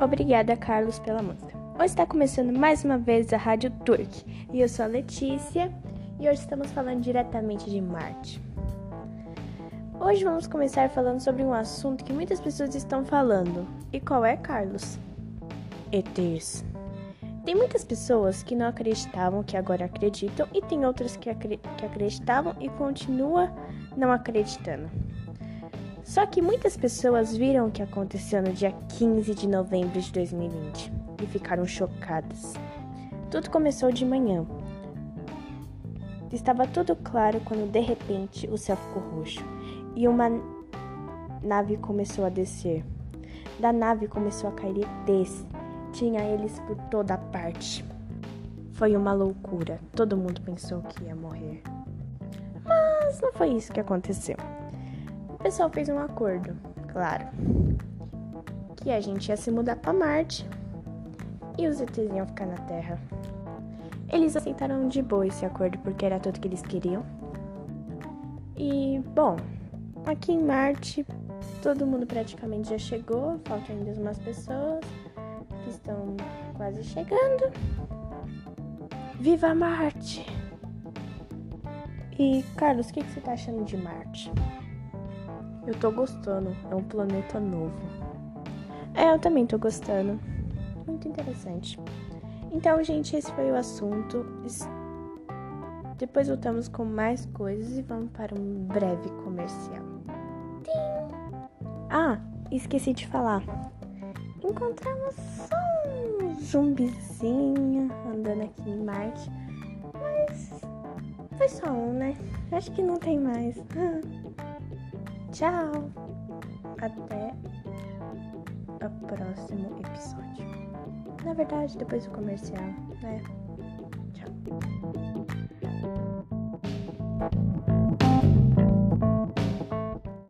Obrigada, Carlos, pela música. Hoje está começando mais uma vez a Rádio Turk. E eu sou a Letícia e hoje estamos falando diretamente de Marte. Hoje vamos começar falando sobre um assunto que muitas pessoas estão falando. E qual é, Carlos? ETs. Tem muitas pessoas que não acreditavam que agora acreditam e tem outras que, acre que acreditavam e continuam não acreditando. Só que muitas pessoas viram o que aconteceu no dia 15 de novembro de 2020 e ficaram chocadas. Tudo começou de manhã. Estava tudo claro quando de repente o céu ficou roxo e uma nave começou a descer. Da nave começou a cair ETs. Tinha eles por toda parte. Foi uma loucura. Todo mundo pensou que ia morrer. Mas não foi isso que aconteceu pessoal fez um acordo, claro, que a gente ia se mudar para Marte e os ETs iam ficar na Terra. Eles aceitaram de boa esse acordo porque era tudo que eles queriam. E, bom, aqui em Marte, todo mundo praticamente já chegou, faltam ainda umas pessoas que estão quase chegando. Viva Marte! E, Carlos, o que, que você tá achando de Marte? Eu tô gostando, é um planeta novo. É, eu também tô gostando. Muito interessante. Então, gente, esse foi o assunto. Depois voltamos com mais coisas e vamos para um breve comercial. Ah, esqueci de falar. Encontramos só um zumbizinho andando aqui em Marte. Mas foi só um, né? Acho que não tem mais. Tchau! Até o próximo episódio. Na verdade, depois do comercial, né? Tchau.